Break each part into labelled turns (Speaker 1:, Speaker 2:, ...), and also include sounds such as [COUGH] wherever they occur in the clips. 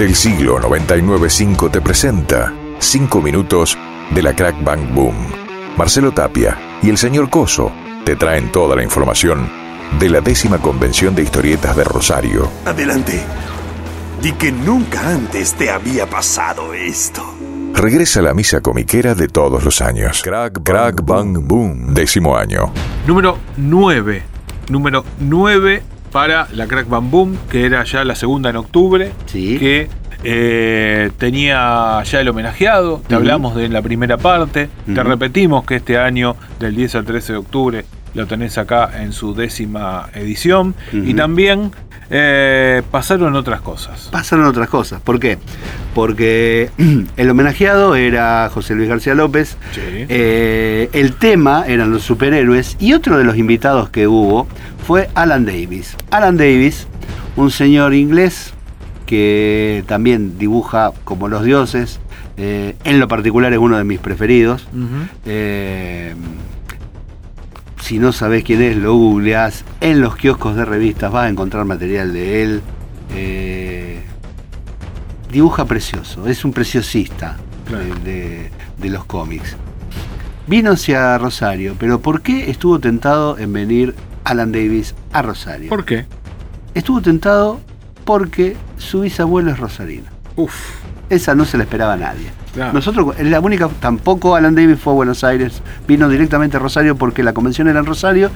Speaker 1: del siglo 995 te presenta 5 minutos de la Crack Bang Boom. Marcelo Tapia y el señor Coso te traen toda la información de la décima convención de historietas de Rosario.
Speaker 2: Adelante. Di que nunca antes te había pasado esto.
Speaker 1: Regresa la misa comiquera de todos los años. Crack, Crack Bang Boom, décimo año.
Speaker 3: Número 9. Número 9 para la Crack Bang Boom, que era ya la segunda en octubre.
Speaker 4: Sí.
Speaker 3: Que eh, tenía ya el homenajeado. Te hablamos de la primera parte. Te repetimos que este año, del 10 al 13 de octubre, lo tenés acá en su décima edición. Y también eh, pasaron otras cosas.
Speaker 4: Pasaron otras cosas. ¿Por qué? Porque [CLEARS THROAT] el homenajeado era José Luis García López.
Speaker 3: Sí.
Speaker 4: eh, el tema eran los superhéroes. Y otro de los invitados que hubo fue Alan Davis. Alan Davis, un señor inglés que también dibuja como los dioses. eh, en lo particular es uno de mis preferidos. Eh, si no sabes quién es, lo googleás. En los kioscos de revistas vas a encontrar material de él. Eh, dibuja precioso, es un preciosista
Speaker 3: Claro.
Speaker 4: de, de- de los cómics. Vino hacia Rosario, pero ¿por qué estuvo tentado en venir Alan Davis a Rosario?
Speaker 3: ¿Por qué?
Speaker 4: Estuvo tentado porque su bisabuelo es rosarino.
Speaker 3: Uf.
Speaker 4: Esa no se la esperaba a nadie.
Speaker 3: Claro.
Speaker 4: Nosotros, la única, tampoco Alan Davis fue a Buenos Aires, vino directamente a Rosario porque la convención era en Rosario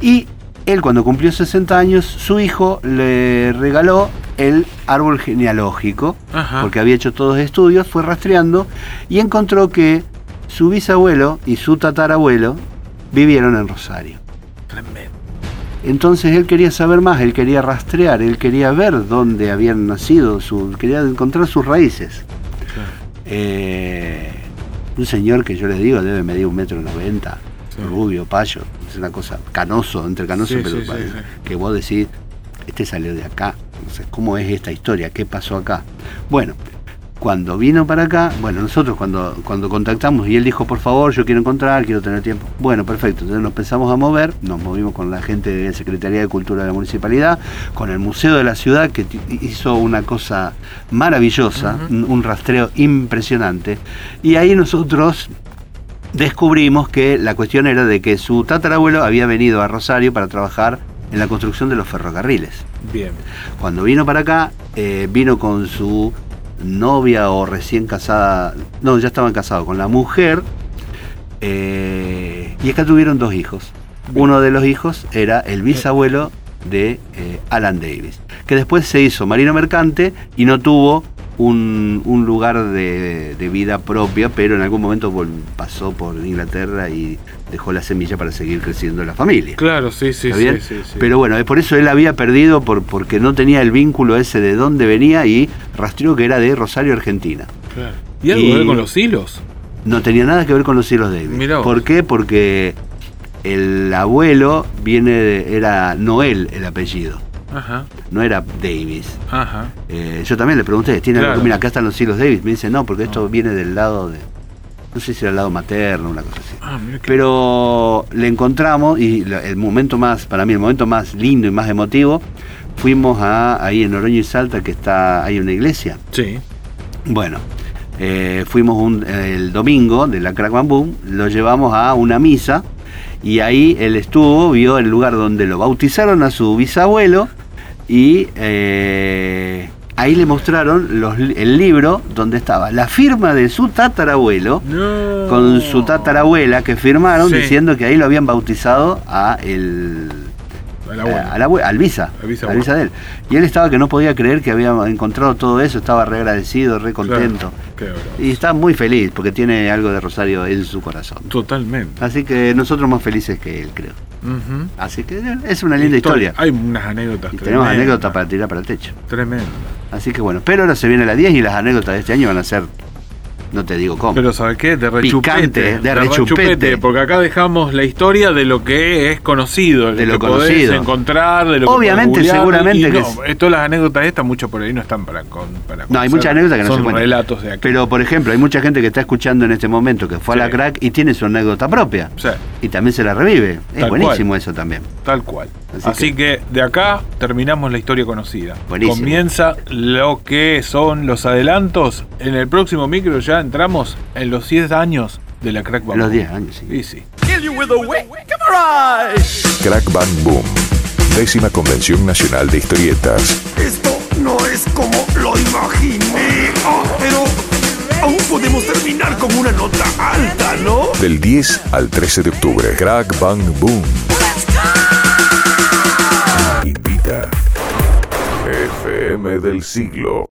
Speaker 4: y él cuando cumplió 60 años, su hijo le regaló el árbol genealógico,
Speaker 3: Ajá.
Speaker 4: porque había hecho todos estudios, fue rastreando y encontró que su bisabuelo y su tatarabuelo vivieron en Rosario.
Speaker 3: Tremendo.
Speaker 4: Entonces él quería saber más, él quería rastrear, él quería ver dónde habían nacido, su, quería encontrar sus raíces.
Speaker 3: Claro.
Speaker 4: Eh, un señor que yo les digo debe medir un metro noventa,
Speaker 3: Sí.
Speaker 4: rubio, payo, es una cosa canoso, entre canoso,
Speaker 3: Sí,
Speaker 4: pero
Speaker 3: sí,
Speaker 4: que vos decís, este salió de acá, sé, ¿cómo es esta historia? ¿Qué pasó acá? Bueno, cuando vino para acá, bueno, nosotros cuando, cuando contactamos y él dijo, por favor, yo quiero encontrar, quiero tener tiempo. Bueno, perfecto, entonces nos empezamos a mover, nos movimos con la gente de la Secretaría de Cultura de la Municipalidad, con el Museo de la Ciudad, que hizo una cosa maravillosa, un, un rastreo impresionante, y ahí nosotros descubrimos que la cuestión era de que su tatarabuelo había venido a Rosario para trabajar en la construcción de los ferrocarriles.
Speaker 3: Bien.
Speaker 4: Cuando vino para acá, eh, vino con su novia o recién casada, no, ya estaban casados, con la mujer, eh, y acá tuvieron dos hijos. Uno de los hijos era el bisabuelo de eh, Alan Davis, que después se hizo marino mercante y no tuvo un, un lugar de, de vida propia, pero en algún momento pasó por Inglaterra y dejó la semilla para seguir creciendo la familia.
Speaker 3: Claro, sí, sí,
Speaker 4: ¿Está
Speaker 3: sí, sí, sí.
Speaker 4: Pero bueno, por eso él había perdido por, porque no tenía el vínculo ese de dónde venía y rastreó que era de Rosario, Argentina.
Speaker 3: Claro. ¿Y algo
Speaker 4: Y-
Speaker 3: que ver con los hilos?
Speaker 4: No tenía nada que ver con los hilos.
Speaker 3: Mirá vos.
Speaker 4: ¿Por qué? Porque el abuelo viene de- era Noel el apellido,
Speaker 3: Ajá,
Speaker 4: no era Davis.
Speaker 3: ajá.
Speaker 4: Eh, yo también le pregunté, ¿tiene algo- mira, acá están los hilos Davis. Me dice, no, porque esto
Speaker 3: No.
Speaker 4: viene del lado de, no sé si era el lado materno, una cosa así.
Speaker 3: Ah, mira
Speaker 4: Pero le encontramos y el momento más, para mí, el momento más lindo y más emotivo, fuimos a ahí en Oroño y Salta, que está, hay una iglesia.
Speaker 3: Sí.
Speaker 4: Bueno, eh, fuimos un- el domingo de la Crack Bam Boom, lo llevamos a una misa y ahí él estuvo, vio el lugar donde lo bautizaron a su bisabuelo y eh, ahí le mostraron los el libro donde estaba la firma de su tatarabuelo
Speaker 3: No.
Speaker 4: con su tatarabuela que firmaron
Speaker 3: Sí.
Speaker 4: diciendo que ahí lo habían bautizado a el
Speaker 3: Al abuelo.
Speaker 4: al al Visa,
Speaker 3: Al Visa,
Speaker 4: al Visa de él. Y él estaba que no podía creer que había encontrado todo eso, estaba re agradecido, re contento.
Speaker 3: Claro.
Speaker 4: Y está muy feliz porque tiene algo de Rosario en su corazón.
Speaker 3: Totalmente.
Speaker 4: Así que nosotros más felices que él, creo. Así que eh, es una linda historia.
Speaker 3: Hay unas anécdotas
Speaker 4: Y tenemos anécdotas para tirar para el techo.
Speaker 3: Tremendo.
Speaker 4: Así que bueno, pero ahora se viene la 10 y las anécdotas de este año van a ser No te digo cómo.
Speaker 3: Pero ¿sabes qué? De rechupete.
Speaker 4: Picante, de rechupete.
Speaker 3: Porque acá dejamos la historia de lo que es conocido,
Speaker 4: De
Speaker 3: lo, que podés
Speaker 4: conocido.
Speaker 3: encontrar, de lo
Speaker 4: Obviamente,
Speaker 3: que
Speaker 4: seguramente
Speaker 3: y
Speaker 4: que
Speaker 3: no, eh, todas las anécdotas estas, mucho por ahí no están para, con, para
Speaker 4: No, hay muchas anécdotas que no
Speaker 3: Son
Speaker 4: se cuentan.
Speaker 3: relatos de aquí.
Speaker 4: Pero, por ejemplo, hay mucha gente que está escuchando en este momento que fue a la crack y tiene su anécdota propia.
Speaker 3: Sí.
Speaker 4: Y también se la revive. Es buenísimo eso también.
Speaker 3: Tal cual.
Speaker 4: Así
Speaker 3: Así, que... de acá terminamos la historia conocida.
Speaker 4: Buenísimo.
Speaker 3: Comienza lo que son los adelantos. En el próximo micro ya entramos en los 10 años de la crack Bamboo.
Speaker 4: Los 10 años, sí.
Speaker 3: Y sí.
Speaker 1: Crack Bang Boom. Décima Convención Nacional de Historietas.
Speaker 2: Esto no es como lo imaginé. Ah, pero aún podemos terminar con una nota alta, ¿no?
Speaker 1: Del 10 al 13 de octubre. Crack Bang Boom. Invita. FM del siglo.